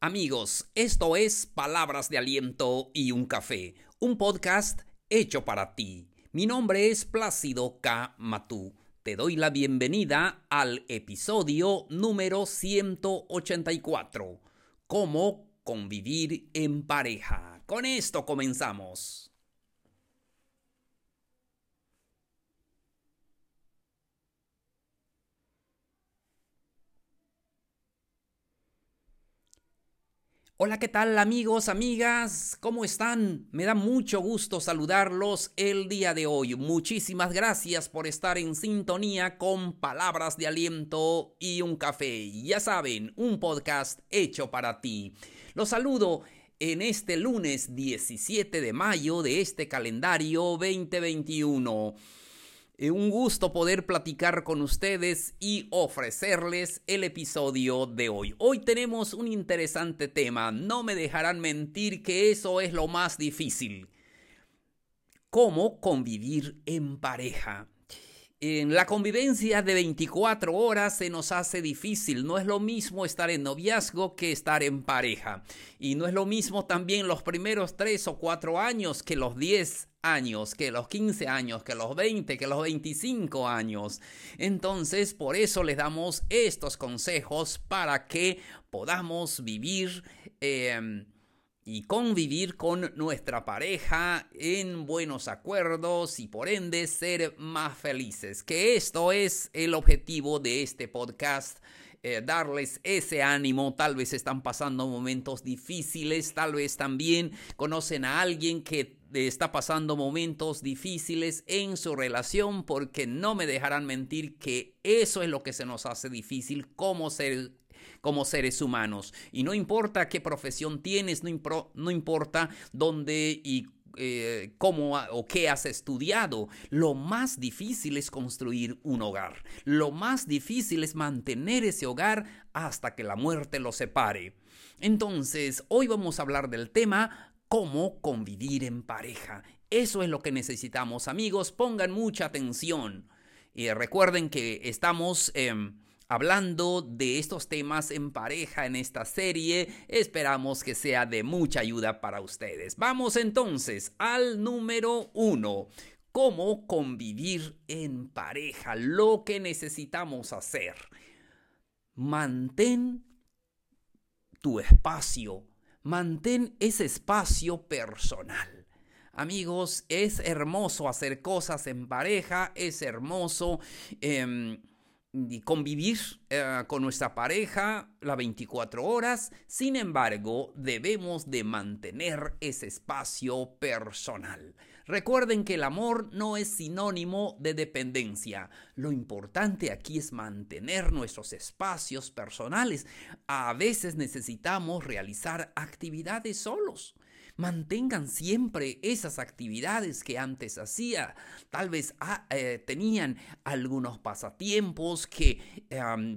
Amigos, esto es Palabras de Aliento y un Café, un podcast hecho para ti. Mi nombre es Plácido K. Matú. Te doy la bienvenida al episodio número 184. Cómo convivir en pareja. Con esto comenzamos. Hola, ¿qué tal amigos, amigas? ¿Cómo están? Me da mucho gusto saludarlos el día de hoy. Muchísimas gracias por estar en sintonía con palabras de aliento y un café. Ya saben, un podcast hecho para ti. Los saludo en este lunes 17 de mayo de este calendario 2021. Eh, un gusto poder platicar con ustedes y ofrecerles el episodio de hoy. Hoy tenemos un interesante tema. No me dejarán mentir que eso es lo más difícil. ¿Cómo convivir en pareja? En la convivencia de 24 horas se nos hace difícil. No es lo mismo estar en noviazgo que estar en pareja. Y no es lo mismo también los primeros 3 o 4 años que los 10 años, que los 15 años, que los 20, que los 25 años. Entonces, por eso les damos estos consejos para que podamos vivir em, y convivir con nuestra pareja en buenos acuerdos y por ende ser más felices. Que esto es el objetivo de este podcast. Eh, darles ese ánimo, tal vez están pasando momentos difíciles, tal vez también conocen a alguien que está pasando momentos difíciles en su relación porque no me dejarán mentir que eso es lo que se nos hace difícil como, ser, como seres humanos. Y no importa qué profesión tienes, no, no importa dónde y eh, cómo o qué has estudiado. Lo más difícil es construir un hogar. Lo más difícil es mantener ese hogar hasta que la muerte lo separe. Entonces, hoy vamos a hablar del tema cómo convivir en pareja. Eso es lo que necesitamos, amigos. Pongan mucha atención. Y recuerden que estamos em, hablando de estos temas en pareja en esta serie. Esperamos que sea de mucha ayuda para ustedes. Vamos entonces al número uno. Cómo convivir en pareja. Lo que necesitamos hacer. Mantén tu espacio Mantén ese espacio personal. Amigos, es hermoso hacer cosas en pareja, es hermoso em, convivir eh, con nuestra pareja las 24 horas, sin embargo, debemos de mantener ese espacio personal. Recuerden que el amor no es sinónimo de dependencia. Lo importante aquí es mantener nuestros espacios personales. A veces necesitamos realizar actividades solos mantengan siempre esas actividades que antes hacía. Tal vez ah, eh, tenían algunos pasatiempos que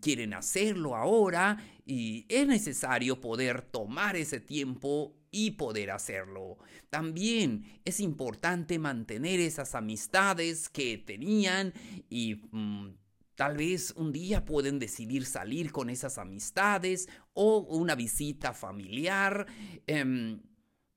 quieren hacerlo ahora y es necesario poder tomar ese tiempo y poder hacerlo. También es importante mantener esas amistades que tenían y mm, Tal vez un día pueden decidir salir con esas amistades o una visita familiar. Em,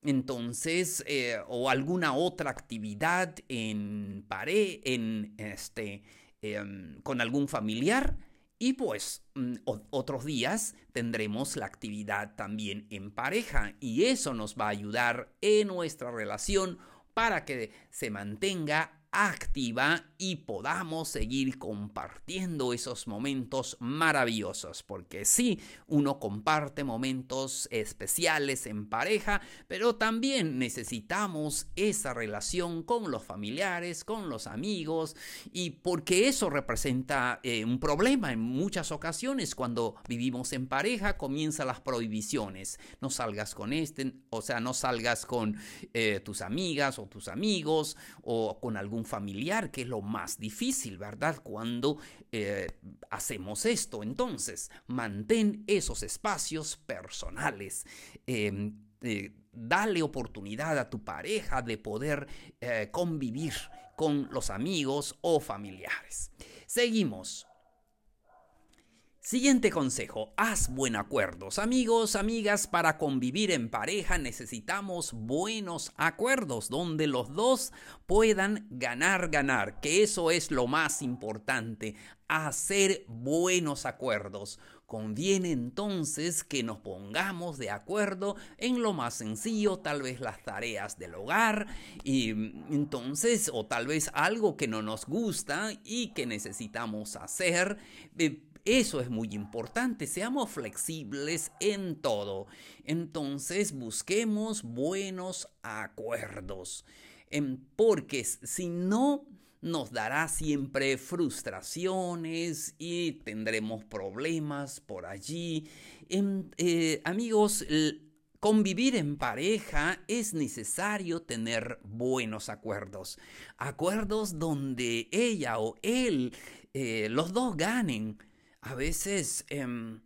entonces, eh, o alguna otra actividad en pared, en este, em, con algún familiar. Y pues mm, otros días tendremos la actividad también en pareja y eso nos va a ayudar en nuestra relación para que se mantenga activa y podamos seguir compartiendo esos momentos maravillosos. Porque sí, uno comparte momentos especiales en pareja, pero también necesitamos esa relación con los familiares, con los amigos, y porque eso representa eh, un problema en muchas ocasiones cuando vivimos en pareja, comienzan las prohibiciones. No salgas con este, o sea, no salgas con eh, tus amigas o tus amigos o con algún familiar, que es lo más difícil, ¿verdad? Cuando eh, hacemos esto. Entonces, mantén esos espacios personales. Em, eh, dale oportunidad a tu pareja de poder eh, convivir con los amigos o familiares. Seguimos. Siguiente consejo, haz buen acuerdos. Amigos, amigas, para convivir en pareja necesitamos buenos acuerdos donde los dos puedan ganar, ganar, que eso es lo más importante, hacer buenos acuerdos. Conviene entonces que nos pongamos de acuerdo en lo más sencillo, tal vez las tareas del hogar, y entonces, o tal vez algo que no nos gusta y que necesitamos hacer. Eh, eso es muy importante, seamos flexibles en todo. Entonces busquemos buenos acuerdos, porque si no nos dará siempre frustraciones y tendremos problemas por allí. Eh, amigos, convivir en pareja es necesario tener buenos acuerdos. Acuerdos donde ella o él, eh, los dos ganen a veces, em,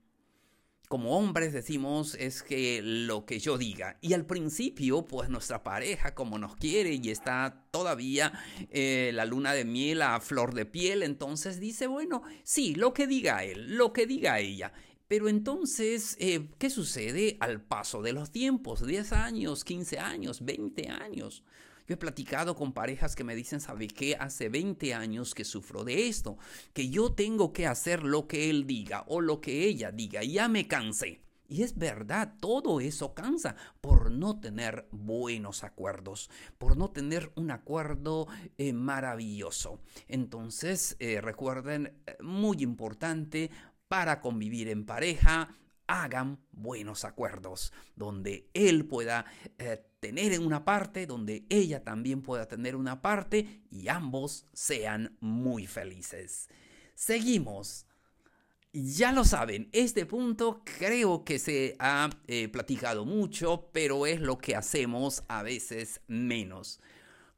como hombres decimos, es que lo que yo diga. Y al principio, pues nuestra pareja, como nos quiere y está todavía eh, la luna de miel a flor de piel, entonces dice, bueno, sí, lo que diga él, lo que diga ella. Pero entonces, eh, ¿qué sucede al paso de los tiempos? 10 años, 15 años, 20 años. Yo he platicado con parejas que me dicen, ¿sabe qué? Hace 20 años que sufro de esto, que yo tengo que hacer lo que él diga o lo que ella diga, ya me cansé. Y es verdad, todo eso cansa por no tener buenos acuerdos, por no tener un acuerdo eh, maravilloso. Entonces, eh, recuerden, eh, muy importante para convivir en pareja, hagan buenos acuerdos, donde él pueda eh, tener en una parte, donde ella también pueda tener una parte y ambos sean muy felices. Seguimos. Ya lo saben, este punto creo que se ha eh, platicado mucho, pero es lo que hacemos a veces menos.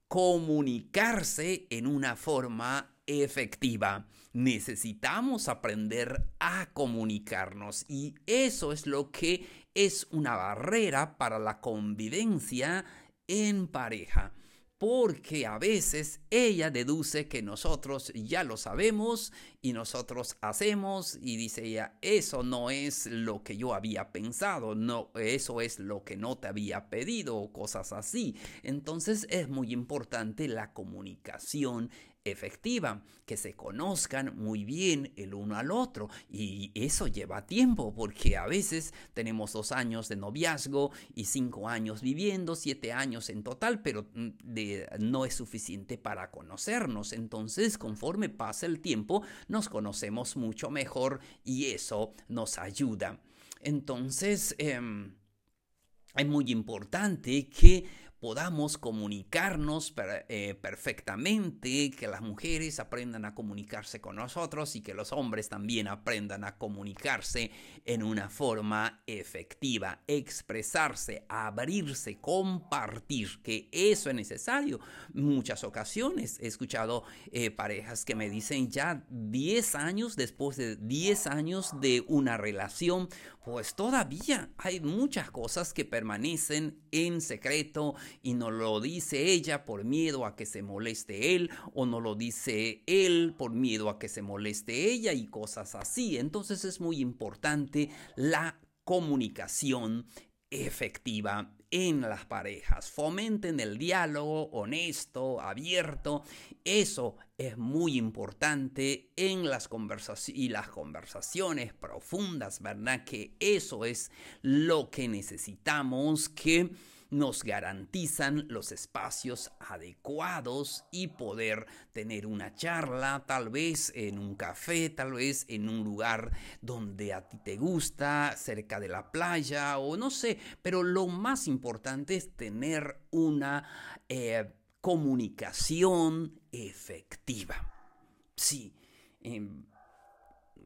Comunicarse en una forma efectiva. Necesitamos aprender a comunicarnos y eso es lo que es una barrera para la convivencia en pareja porque a veces ella deduce que nosotros ya lo sabemos y nosotros hacemos y dice ella, eso no es lo que yo había pensado, no, eso es lo que no te había pedido o cosas así. Entonces es muy importante la comunicación efectiva, que se conozcan muy bien el uno al otro. Y eso lleva tiempo, porque a veces tenemos dos años de noviazgo y cinco años viviendo, siete años en total, pero mm, no es suficiente para conocernos. Entonces, conforme pasa el tiempo, nos conocemos mucho mejor y eso nos ayuda. Entonces, em, es muy importante que podamos comunicarnos eh, perfectamente, que las mujeres aprendan a comunicarse con nosotros y que los hombres también aprendan a comunicarse en una forma efectiva, expresarse, abrirse, compartir, que eso es necesario. Muchas ocasiones he escuchado eh, parejas que me dicen ya 10 años, después de 10 años de una relación, pues todavía hay muchas cosas que permanecen en secreto y no lo dice ella por miedo a que se moleste él o no lo dice él por miedo a que se moleste ella y cosas así. Entonces es muy importante la comunicación efectiva en las parejas. Fomenten el diálogo honesto, abierto. Eso es muy importante en las conversaciones y las conversaciones profundas, ¿verdad? Que eso es lo que necesitamos que nos garantizan los espacios adecuados y poder tener una charla, tal vez en un café, tal vez en un lugar donde a ti te gusta, cerca de la playa o no sé, pero lo más importante es tener una eh, comunicación efectiva. Sí. Em,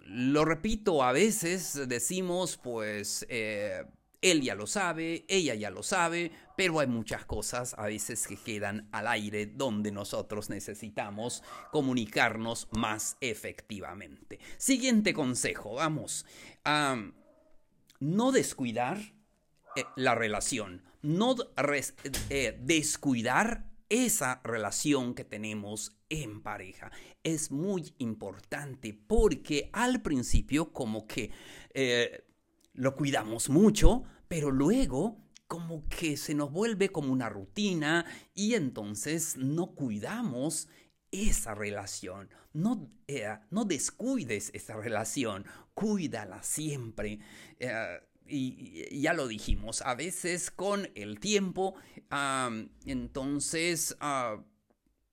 lo repito, a veces decimos, pues, eh, él ya lo sabe, ella ya lo sabe, pero hay muchas cosas a veces que quedan al aire donde nosotros necesitamos comunicarnos más efectivamente. Siguiente consejo, vamos. no descuidar eh, la relación, no eh, descuidar esa relación que tenemos en pareja. Es muy importante porque al principio como que eh, lo cuidamos mucho, pero luego como que se nos vuelve como una rutina y entonces no cuidamos esa relación. No, eh, no descuides esa relación, cuídala siempre. Eh, y, ya lo dijimos, a veces con el tiempo, entonces, ah,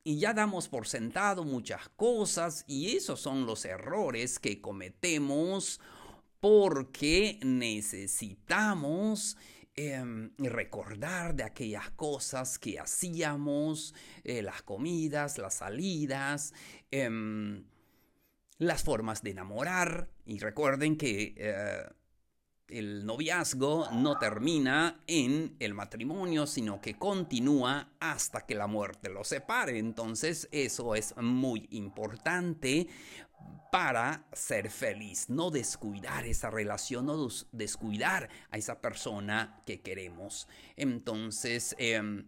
y ya damos por sentado muchas cosas y esos son los errores que cometemos porque necesitamos em, recordar de aquellas cosas que hacíamos, eh, las comidas, las salidas, em, las formas de enamorar. Y recuerden que eh, el noviazgo no termina en el matrimonio, sino que continúa hasta que la muerte los separe. Entonces eso es muy importante para ser feliz, no descuidar esa relación, no descuidar a esa persona que queremos. Entonces, em,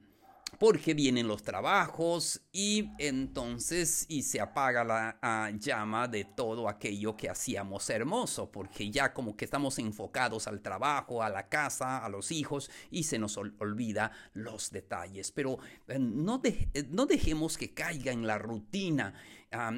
porque vienen los trabajos y entonces y se apaga la ah, llama de todo aquello que hacíamos hermoso, porque ya como que estamos enfocados al trabajo, a la casa, a los hijos y se nos olvida los detalles. Pero eh, no, eh, no dejemos que caiga en la rutina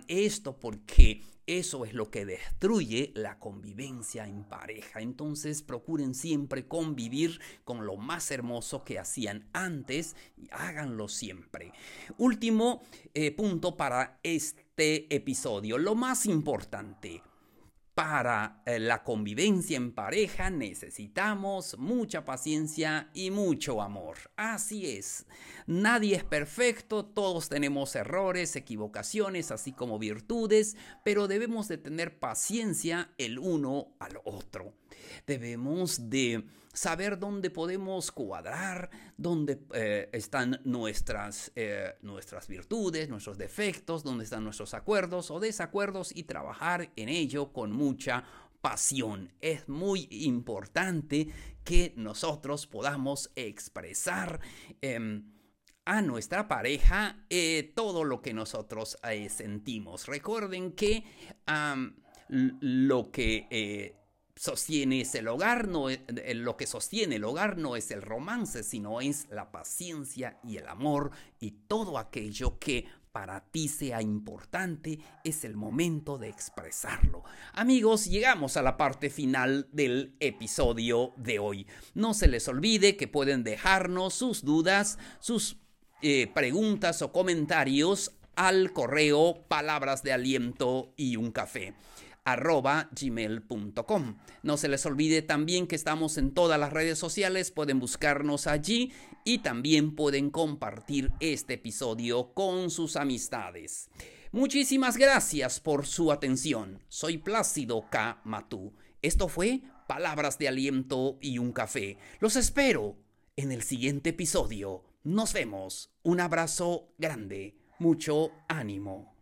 esto porque eso es lo que destruye la convivencia en pareja. Entonces procuren siempre convivir con lo más hermoso que hacían antes y háganlo siempre. Último eh, punto para este episodio, lo más importante para eh, la convivencia en pareja necesitamos mucha paciencia y mucho amor. Así es. Nadie es perfecto, todos tenemos errores, equivocaciones, así como virtudes, pero debemos de tener paciencia el uno al otro. Debemos de saber dónde podemos cuadrar, dónde eh, están nuestras, eh, nuestras virtudes, nuestros defectos, dónde están nuestros acuerdos o desacuerdos y trabajar en ello con mucha pasión. Es muy importante que nosotros podamos expresar em, a nuestra pareja eh, todo lo que nosotros sentimos. Recuerden que lo que sostiene el hogar, no es, lo que sostiene el hogar no es el romance, sino es la paciencia y el amor y todo aquello que para ti sea importante, es el momento de expresarlo. Amigos, llegamos a la parte final del episodio de hoy. No se les olvide que pueden dejarnos sus dudas, sus eh, preguntas o comentarios al correo palabras de aliento y un café arroba gmail.com. No se les olvide también que estamos en todas las redes sociales, pueden buscarnos allí y también pueden compartir este episodio con sus amistades. Muchísimas gracias por su atención. Soy Plácido K. Matú. Esto fue Palabras de Aliento y un Café. Los espero en el siguiente episodio. Nos vemos. Un abrazo grande. Mucho ánimo.